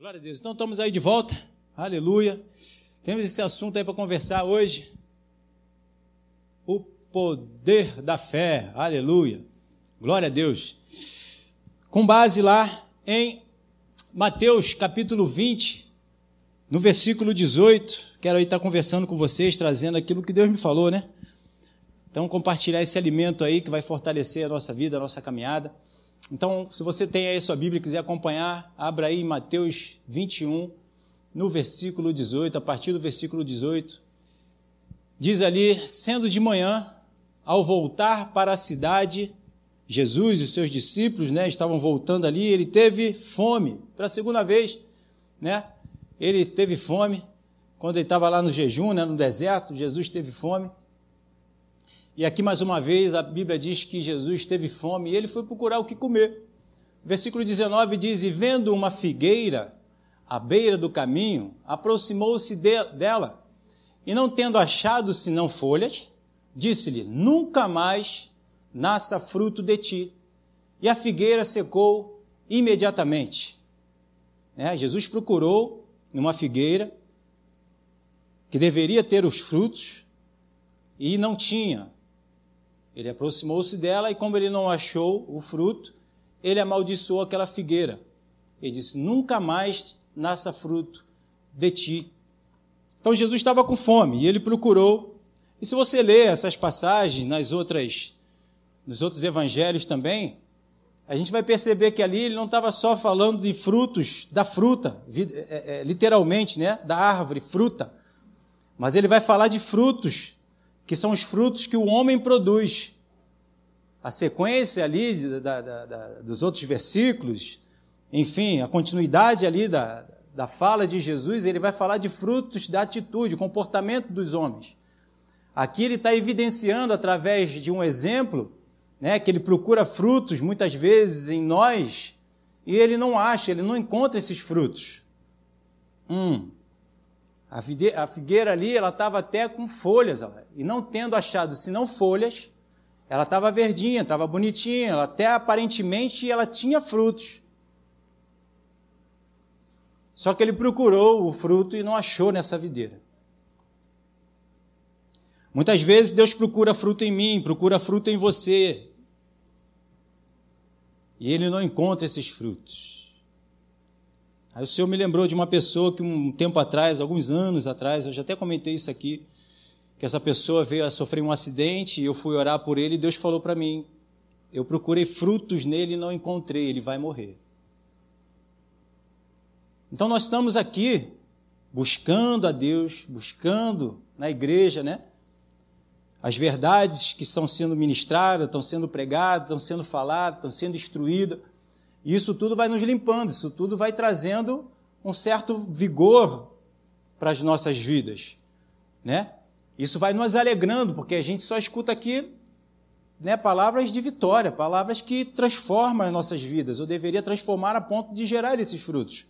Glória a Deus. Então estamos aí de volta. Aleluia. Temos esse assunto aí para conversar hoje. O poder da fé. Aleluia. Glória a Deus. Com base lá em Mateus capítulo 20, no versículo 18. Quero aí estar conversando com vocês, trazendo aquilo que Deus me falou, né? Então, compartilhar esse alimento aí que vai fortalecer a nossa vida, a nossa caminhada. Então, se você tem aí a sua Bíblia e quiser acompanhar, abra aí Mateus 21, no versículo 18, a partir do versículo 18. Diz ali: sendo de manhã, ao voltar para a cidade, Jesus e seus discípulos, né, estavam voltando ali, ele teve fome, pela segunda vez, né? Ele teve fome quando ele estava lá no jejum, né, no deserto, Jesus teve fome. E aqui mais uma vez a Bíblia diz que Jesus teve fome e ele foi procurar o que comer. Versículo 19 diz: E vendo uma figueira à beira do caminho, aproximou-se de, dela, e não tendo achado senão folhas, disse-lhe: Nunca mais nasça fruto de ti. E a figueira secou imediatamente. É, Jesus procurou numa figueira que deveria ter os frutos e não tinha. Ele aproximou-se dela e, como ele não achou o fruto, ele amaldiçoou aquela figueira. Ele disse: Nunca mais nasça fruto de ti. Então Jesus estava com fome e ele procurou. E se você ler essas passagens nas outras, nos outros evangelhos também, a gente vai perceber que ali ele não estava só falando de frutos da fruta, é, é, literalmente, né, da árvore, fruta, mas ele vai falar de frutos que são os frutos que o homem produz. A sequência ali da, da, da, dos outros versículos, enfim, a continuidade ali da, da fala de Jesus, ele vai falar de frutos da atitude, comportamento dos homens. Aqui ele está evidenciando através de um exemplo, né, que ele procura frutos muitas vezes em nós e ele não acha, ele não encontra esses frutos. Hum, a figueira ali, ela estava até com folhas, e não tendo achado senão folhas, ela estava verdinha, estava bonitinha, ela até aparentemente ela tinha frutos. Só que ele procurou o fruto e não achou nessa videira. Muitas vezes Deus procura fruto em mim, procura fruto em você. E ele não encontra esses frutos. Aí o Senhor me lembrou de uma pessoa que um tempo atrás, alguns anos atrás, eu já até comentei isso aqui, que essa pessoa veio a sofrer um acidente e eu fui orar por ele e Deus falou para mim: eu procurei frutos nele e não encontrei, ele vai morrer. Então nós estamos aqui buscando a Deus, buscando na igreja, né? As verdades que estão sendo ministradas, estão sendo pregadas, estão sendo faladas, estão sendo instruídas. E isso tudo vai nos limpando, isso tudo vai trazendo um certo vigor para as nossas vidas, né? Isso vai nos alegrando, porque a gente só escuta aqui né, palavras de vitória, palavras que transformam as nossas vidas. Eu deveria transformar a ponto de gerar esses frutos.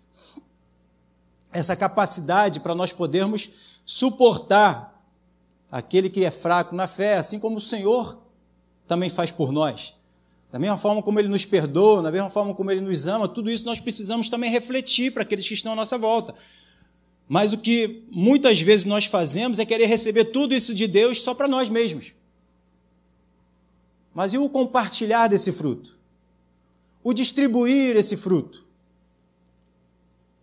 Essa capacidade para nós podermos suportar aquele que é fraco na fé, assim como o Senhor também faz por nós. Da mesma forma como Ele nos perdoa, da mesma forma como Ele nos ama, tudo isso nós precisamos também refletir para aqueles que estão à nossa volta. Mas o que muitas vezes nós fazemos é querer receber tudo isso de Deus só para nós mesmos. Mas e o compartilhar desse fruto? O distribuir esse fruto?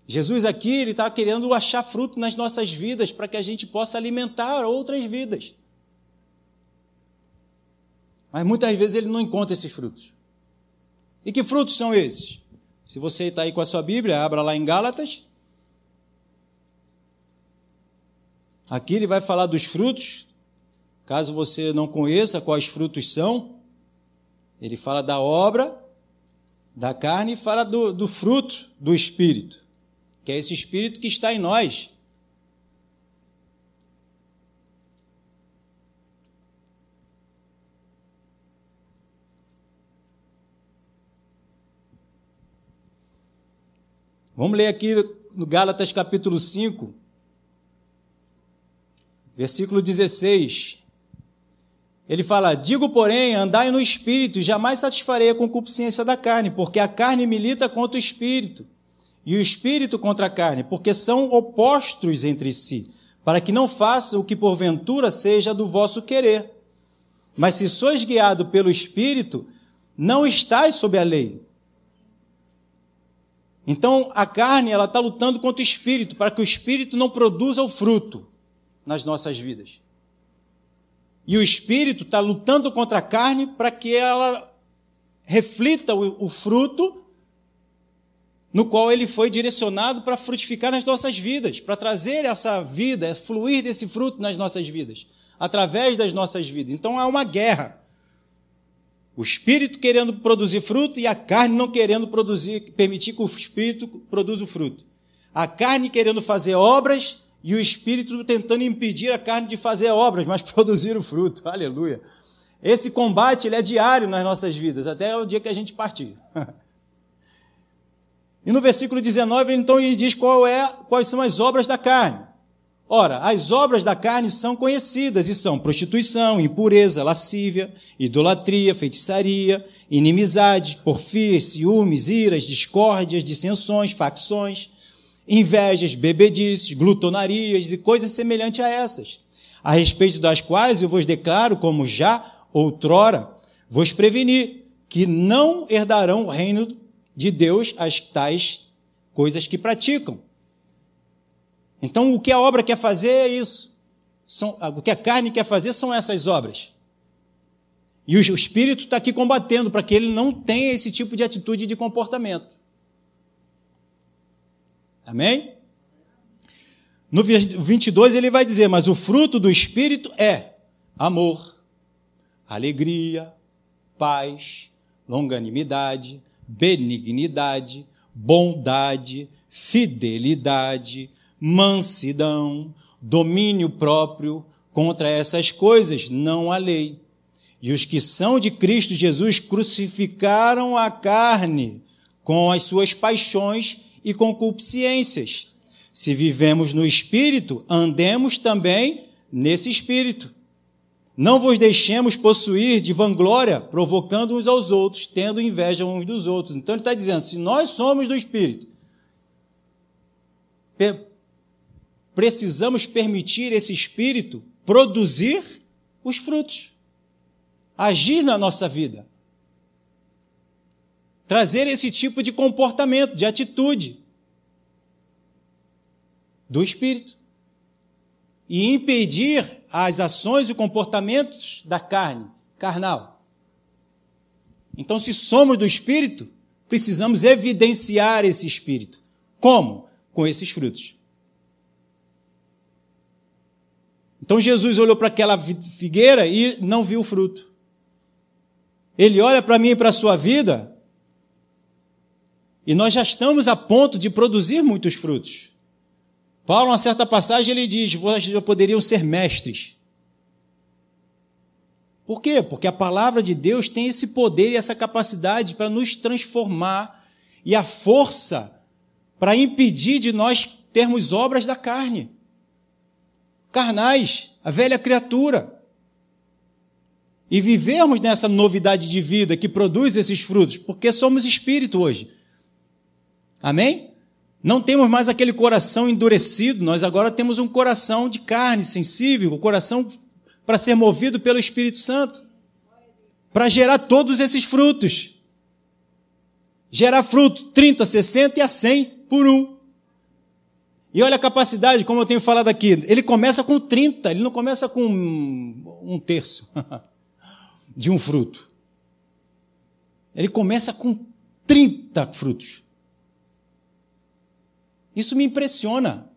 Jesus aqui ele está querendo achar fruto nas nossas vidas para que a gente possa alimentar outras vidas. Mas muitas vezes ele não encontra esses frutos. E que frutos são esses? Se você está aí com a sua Bíblia, abra lá em Gálatas. Aqui ele vai falar dos frutos. Caso você não conheça quais frutos são, ele fala da obra da carne e fala do, do fruto do Espírito, que é esse Espírito que está em nós. Vamos ler aqui no Gálatas capítulo 5, versículo 16. Ele fala: Digo, porém, andai no espírito, e jamais satisfarei a concupiscência da carne, porque a carne milita contra o espírito, e o espírito contra a carne, porque são opostos entre si, para que não faça o que porventura seja do vosso querer. Mas se sois guiado pelo espírito, não estáis sob a lei. Então a carne ela está lutando contra o espírito para que o espírito não produza o fruto nas nossas vidas. E o espírito está lutando contra a carne para que ela reflita o, o fruto no qual ele foi direcionado para frutificar nas nossas vidas, para trazer essa vida, fluir desse fruto nas nossas vidas, através das nossas vidas. Então há uma guerra. O espírito querendo produzir fruto e a carne não querendo produzir, permitir que o espírito produza o fruto. A carne querendo fazer obras e o espírito tentando impedir a carne de fazer obras, mas produzir o fruto. Aleluia. Esse combate ele é diário nas nossas vidas, até o dia que a gente partir. E no versículo 19, então, ele diz qual é, quais são as obras da carne. Ora, as obras da carne são conhecidas e são prostituição, impureza, lascívia, idolatria, feitiçaria, inimizade, porfias, ciúmes, iras, discórdias, dissensões, facções, invejas, bebedices, glutonarias e coisas semelhantes a essas, a respeito das quais eu vos declaro, como já outrora vos preveni, que não herdarão o reino de Deus as tais coisas que praticam. Então, o que a obra quer fazer é isso. São, o que a carne quer fazer são essas obras. E o Espírito está aqui combatendo para que ele não tenha esse tipo de atitude de comportamento. Amém? No 22 ele vai dizer: Mas o fruto do Espírito é amor, alegria, paz, longanimidade, benignidade, bondade, fidelidade, mansidão, domínio próprio. Contra essas coisas não há lei. E os que são de Cristo Jesus crucificaram a carne com as suas paixões e concupiscências. Se vivemos no espírito, andemos também nesse espírito. Não vos deixemos possuir de vanglória, provocando uns aos outros, tendo inveja uns dos outros. Então ele está dizendo: se nós somos do Espírito, precisamos permitir esse Espírito produzir os frutos, agir na nossa vida, trazer esse tipo de comportamento, de atitude do Espírito e impedir as ações e comportamentos da carne, carnal. Então, se somos do Espírito, precisamos evidenciar esse Espírito. Como? Com esses frutos. Então, Jesus olhou para aquela figueira e não viu o fruto. Ele olha para mim e para a sua vida, e nós já estamos a ponto de produzir muitos frutos. Paulo, uma certa passagem, ele diz: vocês já poderiam ser mestres. Por quê? Porque a palavra de Deus tem esse poder e essa capacidade para nos transformar e a força para impedir de nós termos obras da carne. Carnais, a velha criatura. E vivermos nessa novidade de vida que produz esses frutos, porque somos espírito hoje. Amém? Não temos mais aquele coração endurecido, nós agora temos um coração de carne, sensível, um coração para ser movido pelo Espírito Santo, para gerar todos esses frutos. Gerar fruto 30, 60 e a 100 por um. E olha a capacidade, como eu tenho falado aqui, ele começa com 30, ele não começa com um terço de um fruto. Ele começa com 30 frutos. Isso me impressiona.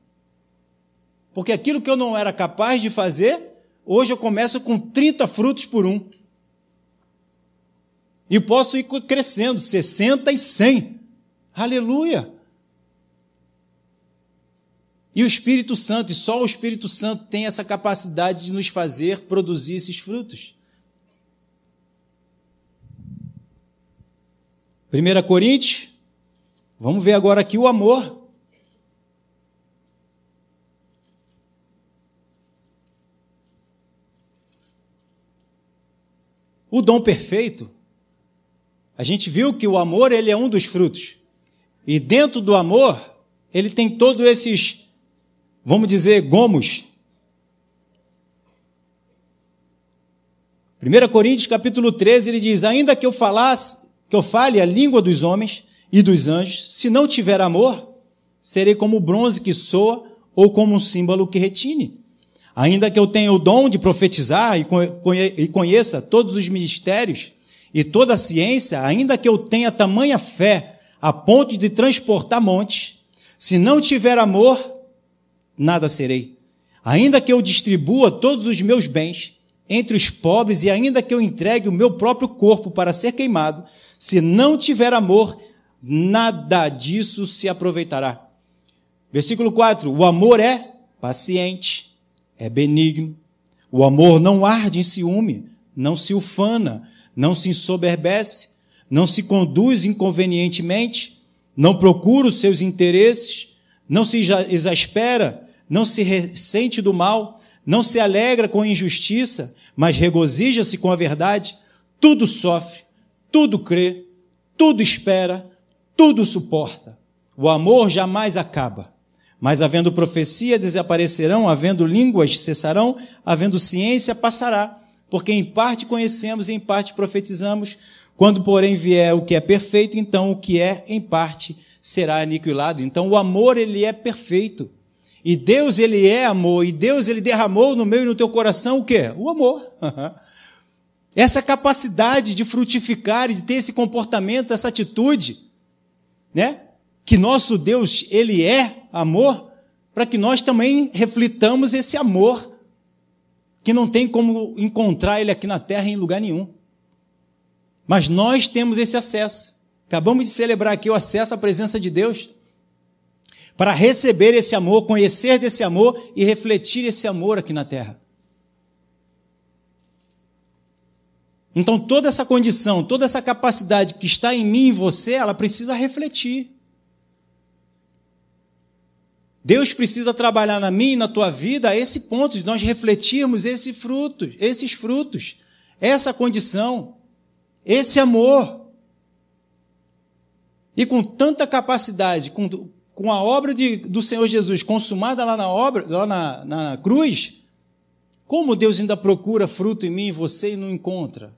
Porque aquilo que eu não era capaz de fazer, hoje eu começo com 30 frutos por um. E posso ir crescendo, 60 e 100. Aleluia! E o Espírito Santo, e só o Espírito Santo tem essa capacidade de nos fazer produzir esses frutos. 1 Coríntios, vamos ver agora aqui o amor. O dom perfeito, a gente viu que o amor ele é um dos frutos. E dentro do amor, ele tem todos esses, vamos dizer, gomos. 1 Coríntios capítulo 13, ele diz: Ainda que eu falasse, que eu fale a língua dos homens e dos anjos, se não tiver amor, serei como o bronze que soa ou como um símbolo que retine. Ainda que eu tenha o dom de profetizar e conheça todos os mistérios e toda a ciência, ainda que eu tenha tamanha fé a ponto de transportar montes, se não tiver amor, nada serei. Ainda que eu distribua todos os meus bens entre os pobres e ainda que eu entregue o meu próprio corpo para ser queimado, se não tiver amor, nada disso se aproveitará. Versículo 4: O amor é paciente, é benigno. O amor não arde em ciúme, não se ufana, não se ensoberbece, não se conduz inconvenientemente, não procura os seus interesses, não se exaspera, não se ressente do mal, não se alegra com a injustiça, mas regozija-se com a verdade, tudo sofre, tudo crê, tudo espera, tudo suporta. O amor jamais acaba. Mas havendo profecia, desaparecerão, havendo línguas, cessarão, havendo ciência, passará. Porque em parte conhecemos e em parte profetizamos. Quando, porém, vier o que é perfeito, então o que é em parte será aniquilado. Então o amor, ele é perfeito. E Deus, ele é amor. E Deus, ele derramou no meu e no teu coração o quê? O amor. essa capacidade de frutificar e de ter esse comportamento, essa atitude, né? Que nosso Deus, ele é amor, para que nós também reflitamos esse amor que não tem como encontrar ele aqui na terra em lugar nenhum. Mas nós temos esse acesso. Acabamos de celebrar aqui o acesso à presença de Deus. Para receber esse amor, conhecer desse amor e refletir esse amor aqui na terra. Então, toda essa condição, toda essa capacidade que está em mim e você, ela precisa refletir. Deus precisa trabalhar na minha e na tua vida a esse ponto de nós refletirmos esse fruto, esses frutos, essa condição, esse amor. E com tanta capacidade, com, com a obra de, do Senhor Jesus consumada lá na obra, lá na, na cruz, como Deus ainda procura fruto em mim e você e não encontra?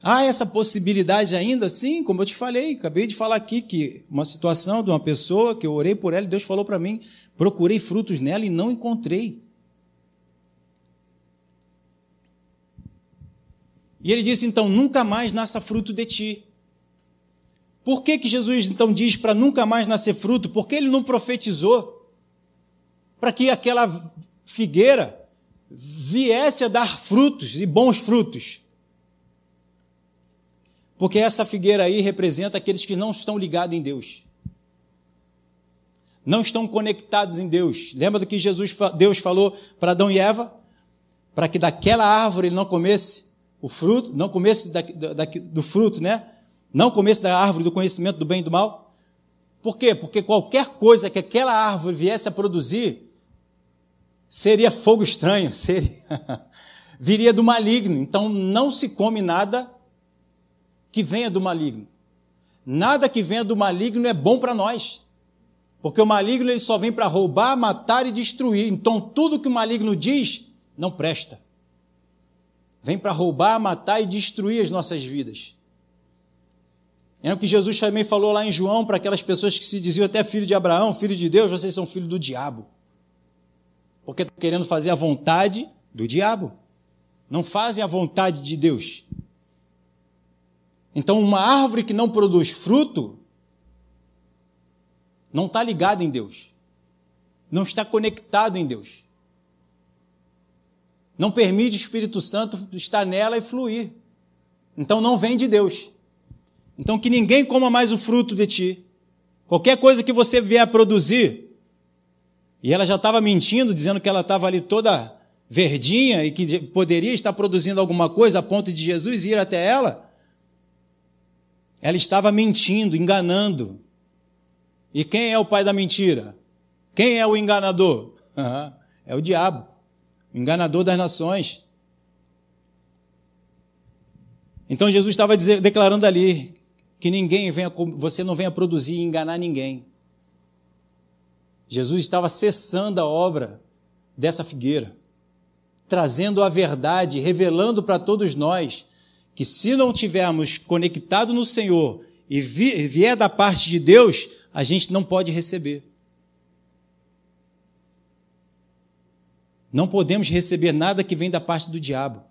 Há essa possibilidade ainda? Sim, como eu te falei, acabei de falar aqui que uma situação de uma pessoa que eu orei por ela e Deus falou para mim, procurei frutos nela e não encontrei. E ele disse então: nunca mais nasça fruto de ti. Por que, que Jesus então diz para nunca mais nascer fruto? Porque ele não profetizou para que aquela figueira viesse a dar frutos e bons frutos. Porque essa figueira aí representa aqueles que não estão ligados em Deus. Não estão conectados em Deus. Lembra do que Jesus, Deus falou para Adão e Eva? Para que daquela árvore ele não comesse o fruto, não comesse da, da, do fruto, né? Não comesse da árvore do conhecimento do bem e do mal. Por quê? Porque qualquer coisa que aquela árvore viesse a produzir seria fogo estranho, seria viria do maligno. Então não se come nada que venha do maligno. Nada que venha do maligno é bom para nós. Porque o maligno ele só vem para roubar, matar e destruir. Então tudo que o maligno diz não presta. Vem para roubar, matar e destruir as nossas vidas. É o que Jesus também falou lá em João para aquelas pessoas que se diziam até filho de Abraão, filho de Deus, vocês são filho do diabo. Porque estão querendo fazer a vontade do diabo. Não fazem a vontade de Deus. Então, uma árvore que não produz fruto não está ligada em Deus, não está conectado em Deus. Não permite o Espírito Santo estar nela e fluir. Então não vem de Deus. Então que ninguém coma mais o fruto de ti. Qualquer coisa que você vier a produzir, e ela já estava mentindo, dizendo que ela estava ali toda verdinha e que poderia estar produzindo alguma coisa a ponto de Jesus ir até ela. Ela estava mentindo, enganando. E quem é o pai da mentira? Quem é o enganador? é o diabo, enganador das nações. Então Jesus estava declarando ali que ninguém venha, você não venha produzir e enganar ninguém. Jesus estava cessando a obra dessa figueira, trazendo a verdade, revelando para todos nós que se não tivermos conectado no Senhor e vier da parte de Deus, a gente não pode receber. Não podemos receber nada que vem da parte do diabo.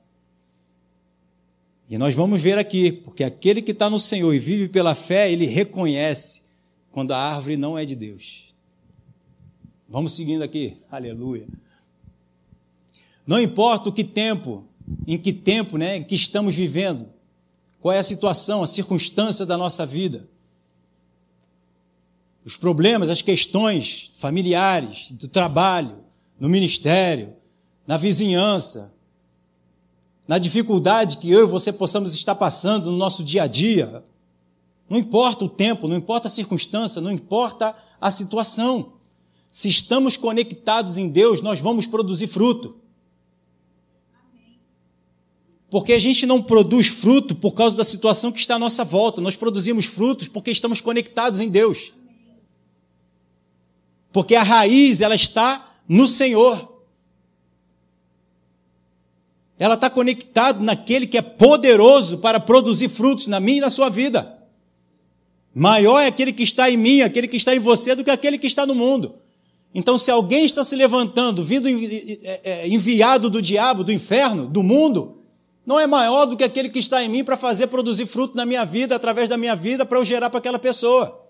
E nós vamos ver aqui, porque aquele que está no Senhor e vive pela fé, ele reconhece quando a árvore não é de Deus. Vamos seguindo aqui, aleluia. Não importa o que tempo, em que tempo, né, que estamos vivendo, qual é a situação, a circunstância da nossa vida, os problemas, as questões familiares, do trabalho, no ministério, na vizinhança, na dificuldade que eu e você possamos estar passando no nosso dia a dia. Não importa o tempo, não importa a circunstância, não importa a situação. Se estamos conectados em Deus, nós vamos produzir fruto. Porque a gente não produz fruto por causa da situação que está à nossa volta, nós produzimos frutos porque estamos conectados em Deus. Porque a raiz, ela está no Senhor ela está conectada naquele que é poderoso para produzir frutos na minha e na sua vida. Maior é aquele que está em mim, aquele que está em você, do que aquele que está no mundo. Então, se alguém está se levantando, vindo é, é, enviado do diabo, do inferno, do mundo, não é maior do que aquele que está em mim para fazer produzir fruto na minha vida, através da minha vida, para eu gerar para aquela pessoa.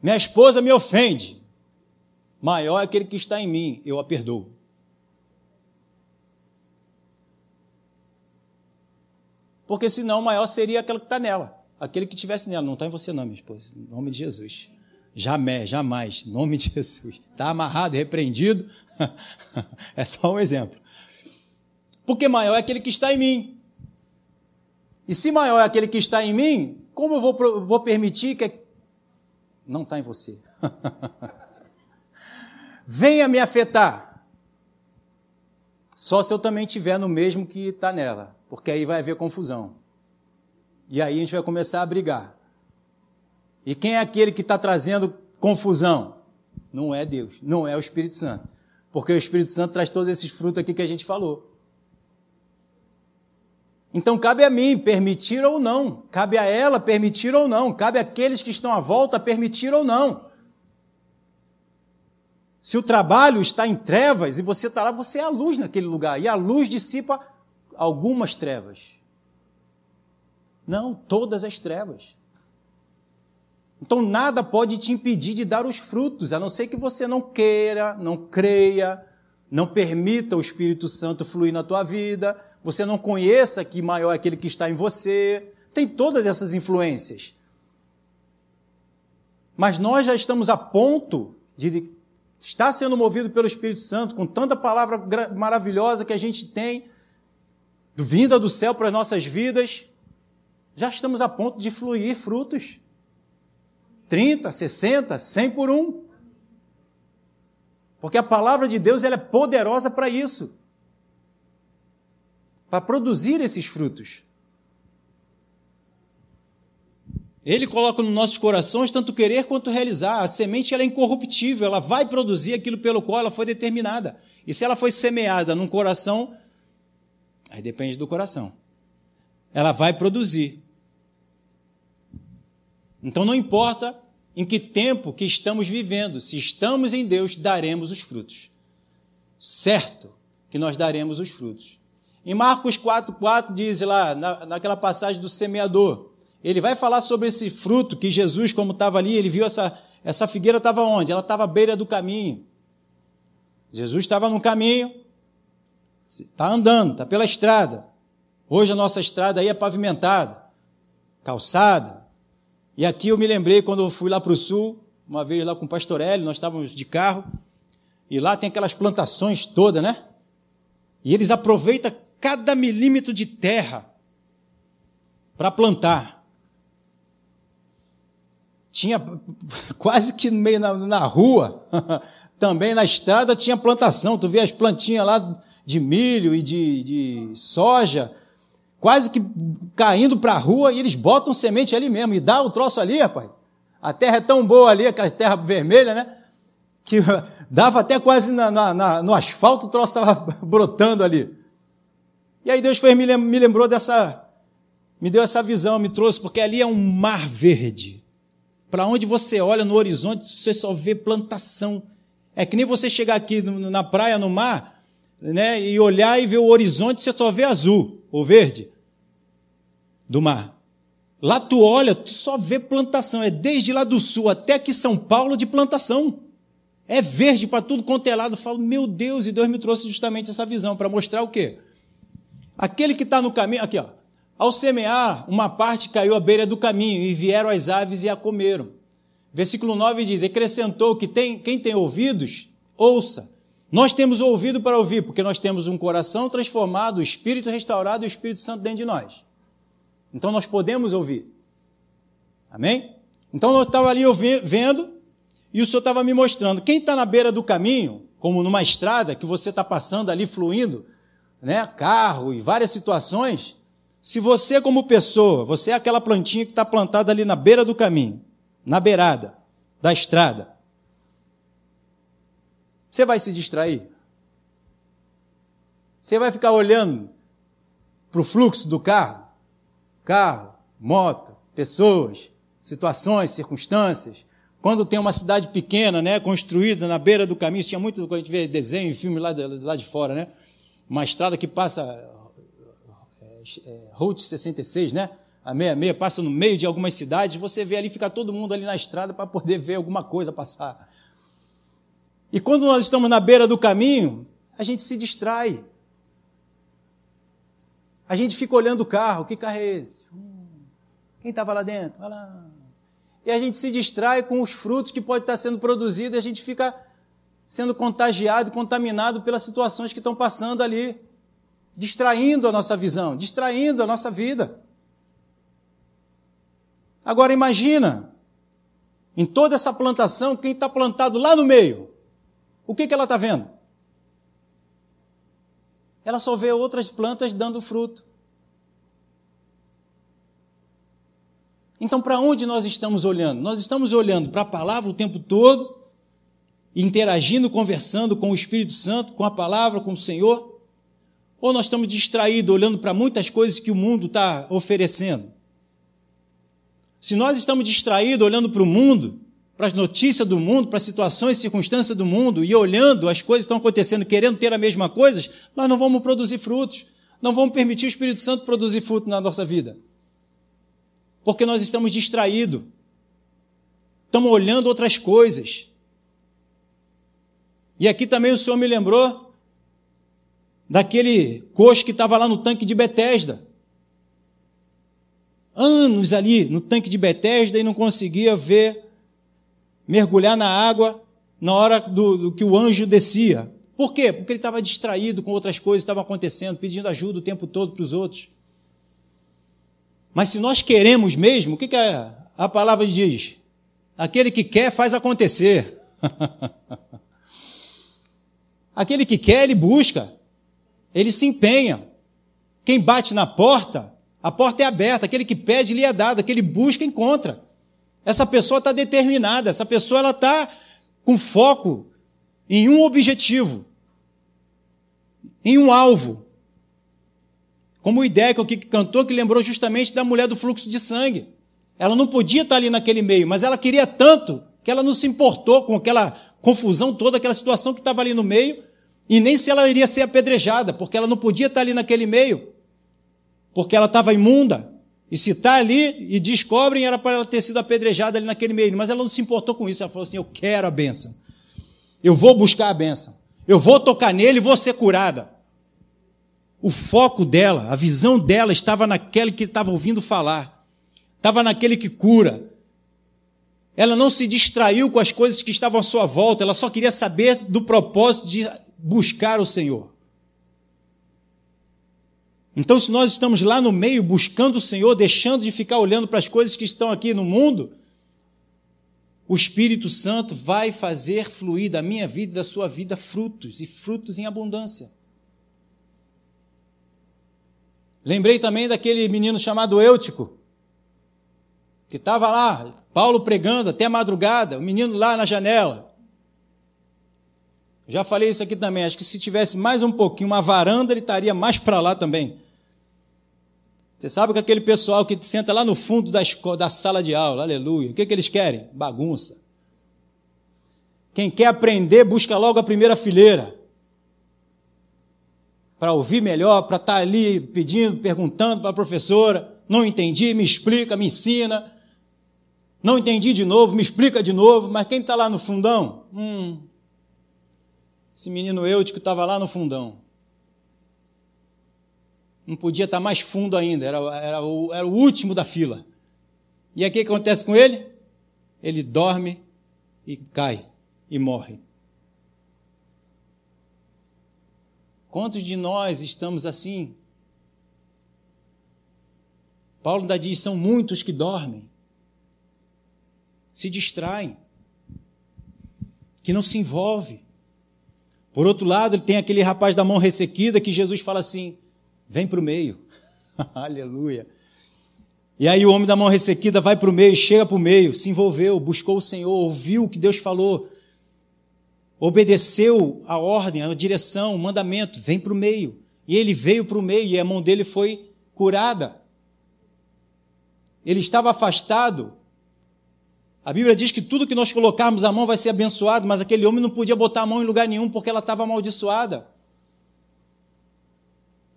Minha esposa me ofende. Maior é aquele que está em mim, eu a perdoo. Porque senão o maior seria aquele que está nela. Aquele que estivesse nela. Não está em você, não, minha esposa. Em nome de Jesus. Jamais, jamais. Em nome de Jesus. Está amarrado, repreendido. é só um exemplo. Porque maior é aquele que está em mim. E se maior é aquele que está em mim, como eu vou, vou permitir que. Não está em você. Venha me afetar. Só se eu também estiver no mesmo que está nela porque aí vai haver confusão. E aí a gente vai começar a brigar. E quem é aquele que está trazendo confusão? Não é Deus, não é o Espírito Santo. Porque o Espírito Santo traz todos esses frutos aqui que a gente falou. Então cabe a mim permitir ou não, cabe a ela permitir ou não, cabe àqueles que estão à volta permitir ou não. Se o trabalho está em trevas e você está lá, você é a luz naquele lugar, e a luz dissipa algumas trevas. Não, todas as trevas. Então nada pode te impedir de dar os frutos, a não ser que você não queira, não creia, não permita o Espírito Santo fluir na tua vida, você não conheça que maior é aquele que está em você. Tem todas essas influências. Mas nós já estamos a ponto de estar sendo movido pelo Espírito Santo, com tanta palavra maravilhosa que a gente tem, vinda do céu para as nossas vidas, já estamos a ponto de fluir frutos. 30, 60, 100 por um. Porque a palavra de Deus ela é poderosa para isso para produzir esses frutos. Ele coloca nos nossos corações tanto querer quanto realizar. A semente ela é incorruptível, ela vai produzir aquilo pelo qual ela foi determinada. E se ela foi semeada num coração Aí depende do coração. Ela vai produzir. Então não importa em que tempo que estamos vivendo, se estamos em Deus, daremos os frutos. Certo que nós daremos os frutos. Em Marcos 4,4 diz lá, na, naquela passagem do semeador, ele vai falar sobre esse fruto que Jesus, como estava ali, ele viu essa, essa figueira estava onde? Ela estava à beira do caminho. Jesus estava no caminho, Está andando, está pela estrada. Hoje a nossa estrada aí é pavimentada, calçada. E aqui eu me lembrei quando eu fui lá para o sul, uma vez lá com o pastor Hélio, nós estávamos de carro, e lá tem aquelas plantações todas, né? E eles aproveitam cada milímetro de terra para plantar. tinha quase que no meio na, na rua, também na estrada tinha plantação. Tu vê as plantinhas lá de milho e de, de soja, quase que caindo para a rua, e eles botam semente ali mesmo, e dá o troço ali, rapaz. A terra é tão boa ali, aquela terra vermelha, né? Que dava até quase na, na, na, no asfalto, o troço estava brotando ali. E aí Deus foi, me lembrou dessa, me deu essa visão, me trouxe, porque ali é um mar verde. Para onde você olha no horizonte, você só vê plantação. É que nem você chegar aqui na praia, no mar, né, e olhar e ver o horizonte, você só vê azul ou verde do mar. Lá tu olha, tu só vê plantação. É desde lá do sul até aqui São Paulo de plantação. É verde para tudo quanto é lado. Eu falo, meu Deus, e Deus me trouxe justamente essa visão para mostrar o quê? Aquele que está no caminho, aqui ó, ao semear, uma parte caiu à beira do caminho e vieram as aves e a comeram. Versículo 9 diz: Acrescentou que tem, quem tem ouvidos, ouça. Nós temos ouvido para ouvir, porque nós temos um coração transformado, o espírito restaurado e o Espírito Santo dentro de nós. Então nós podemos ouvir. Amém? Então eu estava ali vendo e o Senhor estava me mostrando. Quem está na beira do caminho, como numa estrada que você está passando ali fluindo, né, carro e várias situações, se você, como pessoa, você é aquela plantinha que está plantada ali na beira do caminho, na beirada da estrada, você vai se distrair? Você vai ficar olhando para o fluxo do carro? Carro, moto, pessoas, situações, circunstâncias. Quando tem uma cidade pequena, né, construída na beira do caminho, tinha muito, quando a gente vê desenho e filme lá de, lá de fora, né? Uma estrada que passa, é, é, Route 66, né? A 66 passa no meio de algumas cidades, você vê ali, fica todo mundo ali na estrada para poder ver alguma coisa passar. E quando nós estamos na beira do caminho, a gente se distrai. A gente fica olhando o carro. Que carro é esse? Hum, quem estava lá dentro? Vai lá. E a gente se distrai com os frutos que pode estar sendo produzido e a gente fica sendo contagiado, contaminado pelas situações que estão passando ali, distraindo a nossa visão, distraindo a nossa vida. Agora imagina, em toda essa plantação, quem está plantado lá no meio, o que, que ela está vendo? Ela só vê outras plantas dando fruto. Então, para onde nós estamos olhando? Nós estamos olhando para a palavra o tempo todo, interagindo, conversando com o Espírito Santo, com a palavra, com o Senhor? Ou nós estamos distraídos, olhando para muitas coisas que o mundo está oferecendo? Se nós estamos distraídos, olhando para o mundo, para as notícias do mundo, para as situações e circunstâncias do mundo, e olhando as coisas que estão acontecendo, querendo ter a mesma coisa, nós não vamos produzir frutos. Não vamos permitir o Espírito Santo produzir fruto na nossa vida. Porque nós estamos distraídos. Estamos olhando outras coisas. E aqui também o Senhor me lembrou daquele coxo que estava lá no tanque de Betesda. Anos ali no tanque de Betesda e não conseguia ver mergulhar na água na hora do, do que o anjo descia. Por quê? Porque ele estava distraído com outras coisas que estavam acontecendo, pedindo ajuda o tempo todo para os outros. Mas se nós queremos mesmo, o que, que a, a palavra diz? Aquele que quer faz acontecer. Aquele que quer, ele busca, ele se empenha. Quem bate na porta, a porta é aberta. Aquele que pede, lhe é dado. Aquele busca, encontra. Essa pessoa está determinada, essa pessoa ela está com foco em um objetivo, em um alvo. Como o Ideco aqui que cantou, que lembrou justamente da mulher do fluxo de sangue. Ela não podia estar ali naquele meio, mas ela queria tanto que ela não se importou com aquela confusão toda, aquela situação que estava ali no meio, e nem se ela iria ser apedrejada, porque ela não podia estar ali naquele meio, porque ela estava imunda. E se está ali e descobrem, era para ela ter sido apedrejada ali naquele meio. Mas ela não se importou com isso. Ela falou assim: Eu quero a benção. Eu vou buscar a benção. Eu vou tocar nele e vou ser curada. O foco dela, a visão dela estava naquele que estava ouvindo falar. Estava naquele que cura. Ela não se distraiu com as coisas que estavam à sua volta. Ela só queria saber do propósito de buscar o Senhor. Então, se nós estamos lá no meio buscando o Senhor, deixando de ficar olhando para as coisas que estão aqui no mundo, o Espírito Santo vai fazer fluir da minha vida e da sua vida frutos, e frutos em abundância. Lembrei também daquele menino chamado Eutico, que estava lá, Paulo pregando até a madrugada, o menino lá na janela. Já falei isso aqui também, acho que se tivesse mais um pouquinho, uma varanda, ele estaria mais para lá também. Você sabe que aquele pessoal que senta lá no fundo da, escola, da sala de aula, aleluia, o que, que eles querem? Bagunça. Quem quer aprender, busca logo a primeira fileira. Para ouvir melhor, para estar tá ali pedindo, perguntando para a professora. Não entendi, me explica, me ensina. Não entendi de novo, me explica de novo. Mas quem está lá no fundão? Hum, esse menino Eutico estava lá no fundão não podia estar mais fundo ainda, era, era, o, era o último da fila. E aí o que acontece com ele? Ele dorme e cai e morre. Quantos de nós estamos assim? Paulo ainda diz: são muitos que dormem, se distraem, que não se envolve. Por outro lado, ele tem aquele rapaz da mão ressequida que Jesus fala assim: Vem para o meio. Aleluia. E aí o homem da mão ressequida vai para o meio, chega para o meio, se envolveu, buscou o Senhor, ouviu o que Deus falou, obedeceu a ordem, a direção, o mandamento, vem para o meio. E ele veio para o meio e a mão dele foi curada. Ele estava afastado. A Bíblia diz que tudo que nós colocarmos a mão vai ser abençoado, mas aquele homem não podia botar a mão em lugar nenhum porque ela estava amaldiçoada.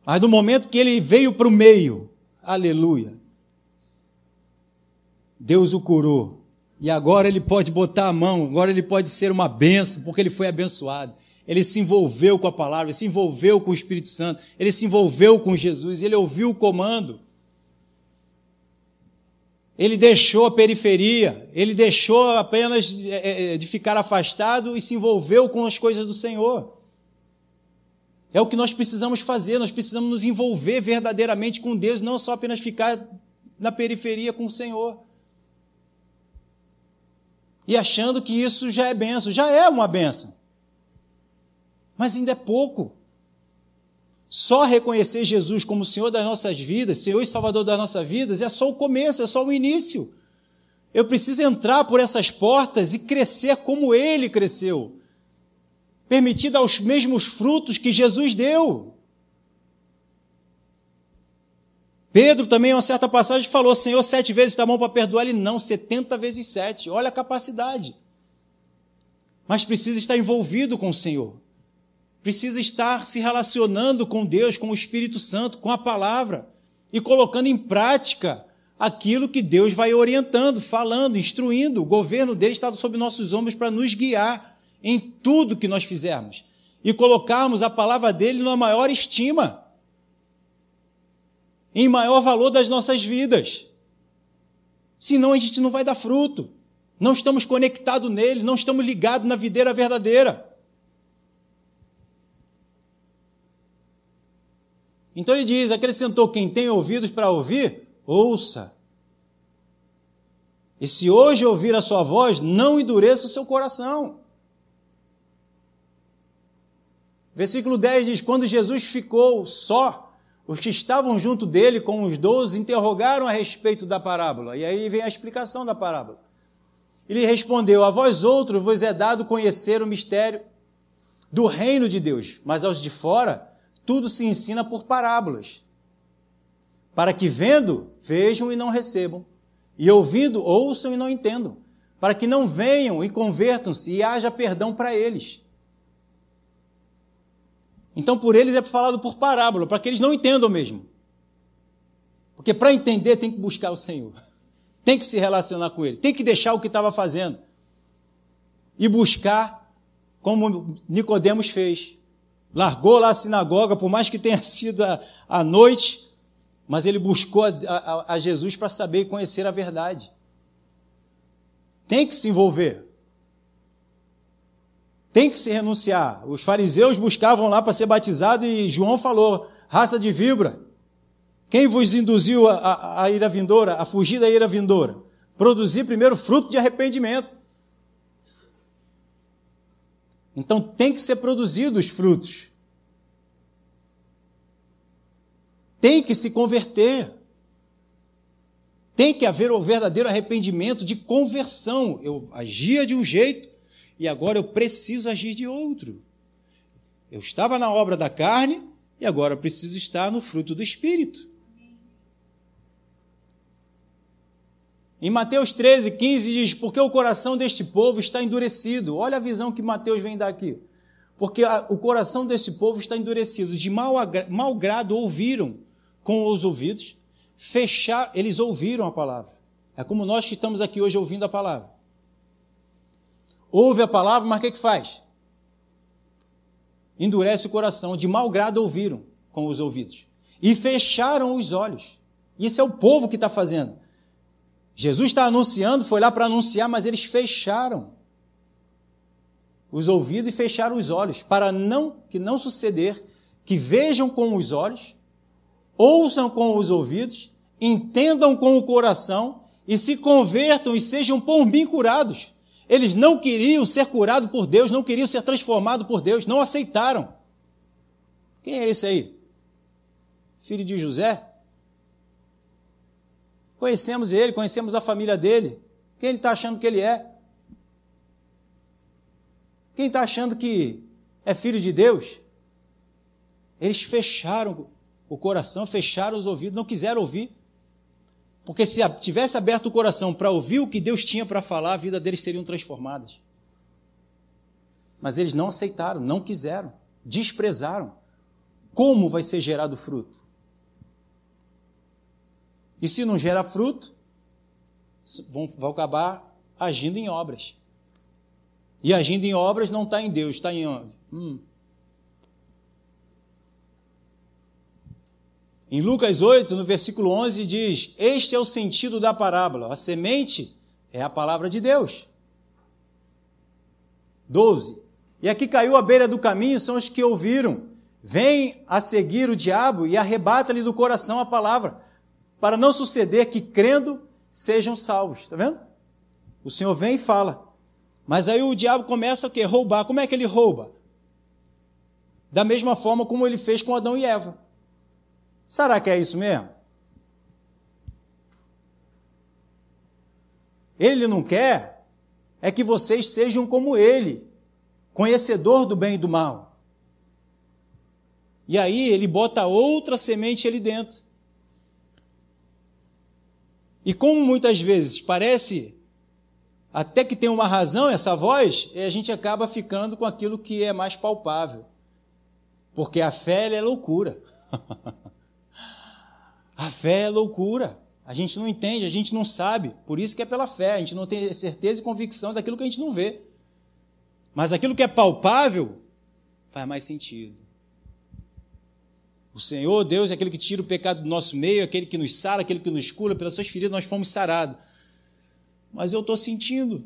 Mas no momento que ele veio para o meio, aleluia, Deus o curou. E agora ele pode botar a mão, agora ele pode ser uma benção, porque ele foi abençoado. Ele se envolveu com a palavra, ele se envolveu com o Espírito Santo, ele se envolveu com Jesus, ele ouviu o comando. Ele deixou a periferia, ele deixou apenas é, é, de ficar afastado e se envolveu com as coisas do Senhor. É o que nós precisamos fazer, nós precisamos nos envolver verdadeiramente com Deus, não só apenas ficar na periferia com o Senhor. E achando que isso já é benção, já é uma benção. Mas ainda é pouco. Só reconhecer Jesus como Senhor das nossas vidas, Senhor e Salvador das nossas vidas, é só o começo, é só o início. Eu preciso entrar por essas portas e crescer como Ele cresceu permitida aos mesmos frutos que Jesus deu. Pedro também, em uma certa passagem, falou: Senhor, sete vezes está bom para perdoar. Ele não, setenta vezes sete. Olha a capacidade. Mas precisa estar envolvido com o Senhor. Precisa estar se relacionando com Deus, com o Espírito Santo, com a palavra. E colocando em prática aquilo que Deus vai orientando, falando, instruindo. O governo dele está sob nossos ombros para nos guiar em tudo que nós fizermos e colocarmos a palavra dele na maior estima, em maior valor das nossas vidas. Senão a gente não vai dar fruto. Não estamos conectados nele, não estamos ligados na videira verdadeira. Então ele diz: acrescentou: quem tem ouvidos para ouvir, ouça. E se hoje ouvir a sua voz, não endureça o seu coração. Versículo 10 diz: Quando Jesus ficou só, os que estavam junto dele com os doze interrogaram a respeito da parábola. E aí vem a explicação da parábola. Ele respondeu: A vós outros vos é dado conhecer o mistério do reino de Deus, mas aos de fora tudo se ensina por parábolas, para que vendo, vejam e não recebam, e ouvindo, ouçam e não entendam, para que não venham e convertam-se e haja perdão para eles. Então, por eles é falado por parábola, para que eles não entendam mesmo. Porque para entender tem que buscar o Senhor. Tem que se relacionar com Ele. Tem que deixar o que estava fazendo. E buscar como Nicodemos fez. Largou lá a sinagoga, por mais que tenha sido à noite, mas ele buscou a, a, a Jesus para saber e conhecer a verdade. Tem que se envolver. Tem que se renunciar. Os fariseus buscavam lá para ser batizado e João falou: raça de vibra. Quem vos induziu a, a, a ira vindoura, a fugir da ira vindoura? Produzir primeiro fruto de arrependimento. Então tem que ser produzido os frutos. Tem que se converter. Tem que haver o verdadeiro arrependimento de conversão. Eu agia de um jeito e agora eu preciso agir de outro. Eu estava na obra da carne e agora preciso estar no fruto do Espírito. Em Mateus 13, 15 diz: Porque o coração deste povo está endurecido. Olha a visão que Mateus vem dar aqui. Porque a, o coração desse povo está endurecido. De mau, mau grado ouviram com os ouvidos, fechar, eles ouviram a palavra. É como nós que estamos aqui hoje ouvindo a palavra. Ouve a palavra, mas o que, que faz? Endurece o coração. De mau grado ouviram com os ouvidos. E fecharam os olhos. Isso é o povo que está fazendo. Jesus está anunciando, foi lá para anunciar, mas eles fecharam os ouvidos e fecharam os olhos, para não que não suceder que vejam com os olhos, ouçam com os ouvidos, entendam com o coração e se convertam e sejam por mim curados. Eles não queriam ser curados por Deus, não queriam ser transformados por Deus, não aceitaram. Quem é esse aí? Filho de José? Conhecemos ele, conhecemos a família dele. Quem ele está achando que ele é? Quem está achando que é filho de Deus? Eles fecharam o coração, fecharam os ouvidos, não quiseram ouvir. Porque se tivesse aberto o coração para ouvir o que Deus tinha para falar, a vida deles seriam transformadas. Mas eles não aceitaram, não quiseram, desprezaram. Como vai ser gerado fruto? E se não gera fruto, vão, vão acabar agindo em obras. E agindo em obras não está em Deus, está em onde? Hum. Em Lucas 8, no versículo 11, diz: Este é o sentido da parábola. A semente é a palavra de Deus. 12. E aqui caiu à beira do caminho são os que ouviram. Vem a seguir o diabo e arrebata-lhe do coração a palavra, para não suceder que, crendo, sejam salvos. Está vendo? O Senhor vem e fala. Mas aí o diabo começa quê? Roubar. Como é que ele rouba? Da mesma forma como ele fez com Adão e Eva. Será que é isso mesmo? Ele não quer é que vocês sejam como ele, conhecedor do bem e do mal. E aí ele bota outra semente ali dentro. E como muitas vezes parece até que tem uma razão essa voz, a gente acaba ficando com aquilo que é mais palpável. Porque a fé é loucura. a fé é loucura. A gente não entende, a gente não sabe. Por isso que é pela fé. A gente não tem certeza e convicção daquilo que a gente não vê. Mas aquilo que é palpável faz mais sentido. O Senhor, Deus, é aquele que tira o pecado do nosso meio, aquele que nos sara, aquele que nos cura, pelas suas feridas nós fomos sarados. Mas eu estou sentindo,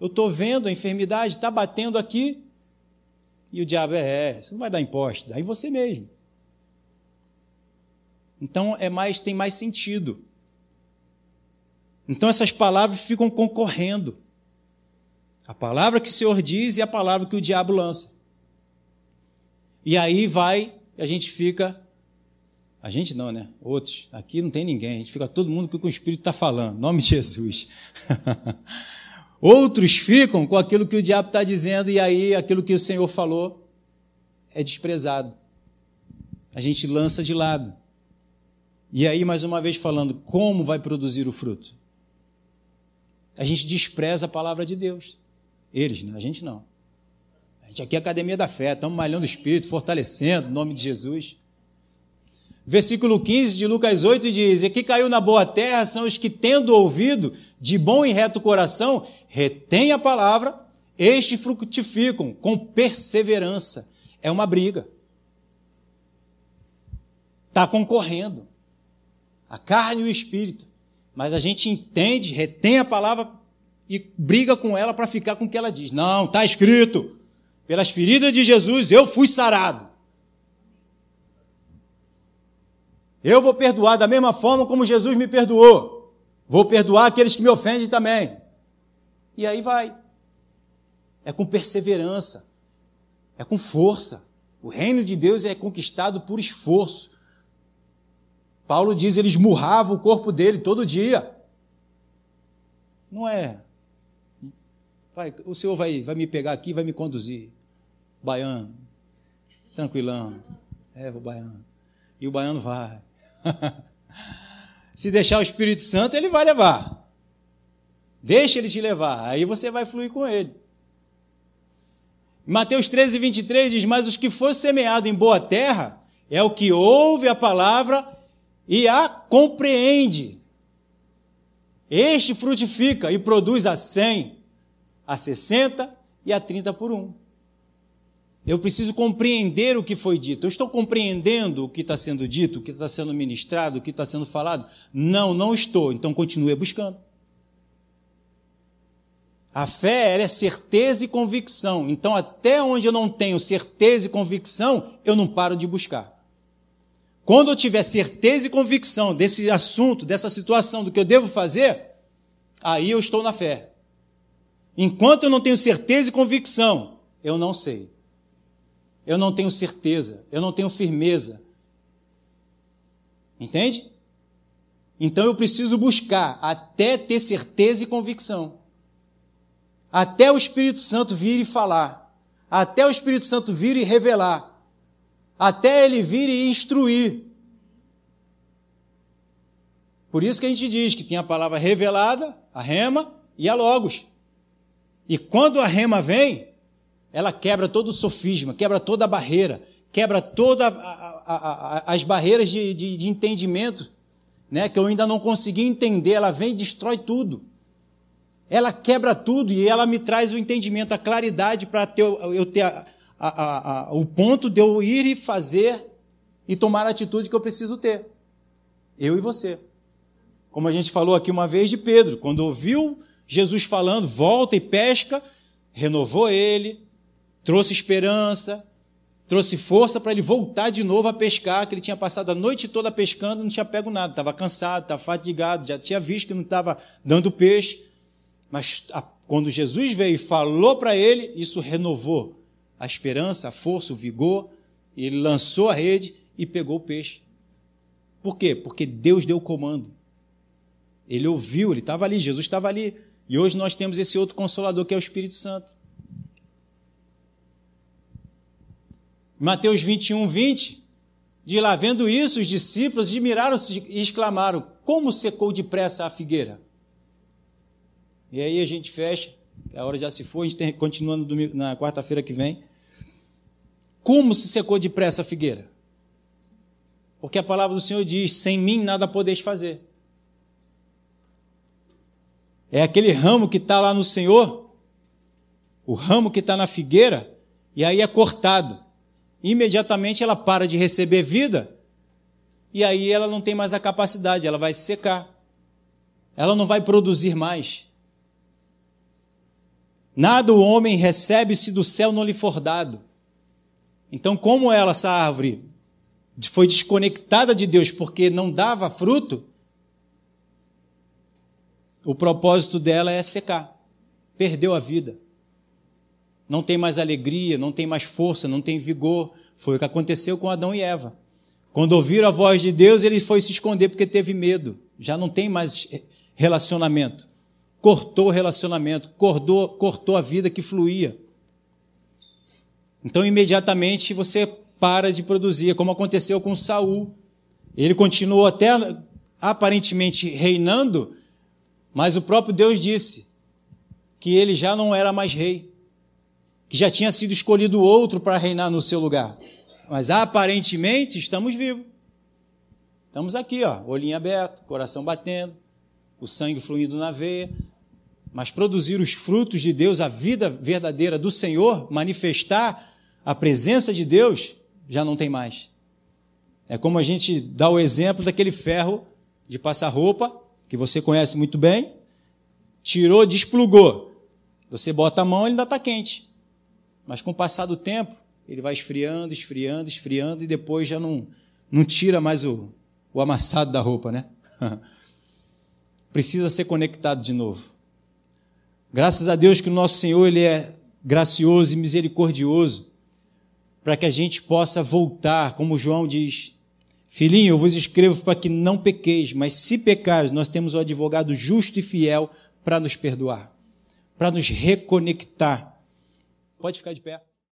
eu estou vendo a enfermidade, está batendo aqui, e o diabo é, é, você não vai dar imposto, dá em você mesmo. Então é mais, tem mais sentido. Então essas palavras ficam concorrendo. A palavra que o Senhor diz e a palavra que o diabo lança. E aí vai a gente fica. A gente não, né? Outros. Aqui não tem ninguém. A gente fica todo mundo com o que o Espírito está falando. Nome de Jesus. Outros ficam com aquilo que o diabo está dizendo, e aí aquilo que o Senhor falou é desprezado. A gente lança de lado. E aí, mais uma vez, falando como vai produzir o fruto. A gente despreza a palavra de Deus. Eles, né? a gente não. A gente aqui é a academia da fé, estamos malhando o espírito, fortalecendo o nome de Jesus. Versículo 15 de Lucas 8 diz: E que caiu na boa terra são os que, tendo ouvido de bom e reto coração, retêm a palavra, estes frutificam com perseverança. É uma briga. Está concorrendo. A carne e o espírito. Mas a gente entende, retém a palavra e briga com ela para ficar com o que ela diz. Não, está escrito. Pelas feridas de Jesus eu fui sarado. Eu vou perdoar da mesma forma como Jesus me perdoou. Vou perdoar aqueles que me ofendem também. E aí vai. É com perseverança. É com força. O reino de Deus é conquistado por esforço. Paulo diz, ele esmurrava o corpo dele todo dia. Não é. Vai, o Senhor vai, vai me pegar aqui, vai me conduzir. Baiano. Tranquilão. É, o baiano. E o baiano vai. Se deixar o Espírito Santo, ele vai levar. Deixa ele te levar. Aí você vai fluir com ele. Mateus 13, 23 diz: Mas os que for semeado em boa terra é o que ouve a palavra e a compreende. Este frutifica e produz a 100, a 60 e a 30 por um. Eu preciso compreender o que foi dito. Eu estou compreendendo o que está sendo dito, o que está sendo ministrado, o que está sendo falado? Não, não estou. Então continue buscando. A fé é certeza e convicção. Então, até onde eu não tenho certeza e convicção, eu não paro de buscar. Quando eu tiver certeza e convicção desse assunto, dessa situação, do que eu devo fazer, aí eu estou na fé. Enquanto eu não tenho certeza e convicção, eu não sei. Eu não tenho certeza, eu não tenho firmeza. Entende? Então eu preciso buscar até ter certeza e convicção até o Espírito Santo vir e falar, até o Espírito Santo vir e revelar, até ele vir e instruir. Por isso que a gente diz que tem a palavra revelada, a rema e a logos. E quando a rema vem, ela quebra todo o sofisma, quebra toda a barreira, quebra todas as barreiras de, de, de entendimento, né, que eu ainda não consegui entender. Ela vem e destrói tudo. Ela quebra tudo e ela me traz o entendimento, a claridade para eu ter a, a, a, o ponto de eu ir e fazer e tomar a atitude que eu preciso ter. Eu e você. Como a gente falou aqui uma vez de Pedro, quando ouviu Jesus falando, volta e pesca, renovou ele, trouxe esperança, trouxe força para ele voltar de novo a pescar, que ele tinha passado a noite toda pescando, não tinha pego nada, estava cansado, estava fatigado, já tinha visto que não estava dando peixe. Mas a, quando Jesus veio e falou para ele, isso renovou a esperança, a força, o vigor. Ele lançou a rede e pegou o peixe. Por quê? Porque Deus deu o comando. Ele ouviu, ele estava ali, Jesus estava ali. E hoje nós temos esse outro consolador que é o Espírito Santo. Mateus 21, 20, de lá, vendo isso, os discípulos admiraram-se e exclamaram: Como secou depressa a figueira? E aí a gente fecha, a hora já se foi, a gente tem, continua domingo, na quarta-feira que vem. Como se secou depressa a figueira? Porque a palavra do Senhor diz: sem mim nada podeis fazer. É aquele ramo que está lá no Senhor, o ramo que está na figueira, e aí é cortado. Imediatamente ela para de receber vida, e aí ela não tem mais a capacidade, ela vai se secar. Ela não vai produzir mais. Nada o homem recebe se do céu não lhe for dado. Então, como ela, essa árvore, foi desconectada de Deus porque não dava fruto, o propósito dela é secar. Perdeu a vida. Não tem mais alegria, não tem mais força, não tem vigor. Foi o que aconteceu com Adão e Eva. Quando ouviram a voz de Deus, ele foi se esconder porque teve medo. Já não tem mais relacionamento cortou o relacionamento, cortou, cortou a vida que fluía. Então, imediatamente você para de produzir, como aconteceu com Saul. Ele continuou até aparentemente reinando, mas o próprio Deus disse que ele já não era mais rei, que já tinha sido escolhido outro para reinar no seu lugar. Mas aparentemente estamos vivos. Estamos aqui, ó, olhinho aberto, coração batendo, o sangue fluindo na veia, mas produzir os frutos de Deus, a vida verdadeira do Senhor, manifestar a presença de Deus, já não tem mais. É como a gente dá o exemplo daquele ferro de passar roupa, que você conhece muito bem, tirou, desplugou. Você bota a mão, ele ainda está quente. Mas com o passar do tempo, ele vai esfriando, esfriando, esfriando e depois já não, não tira mais o, o amassado da roupa, né? Precisa ser conectado de novo. Graças a Deus que o nosso Senhor ele é gracioso e misericordioso. Para que a gente possa voltar, como João diz. Filhinho, eu vos escrevo para que não pequeis, mas se pecares, nós temos o advogado justo e fiel para nos perdoar, para nos reconectar. Pode ficar de pé.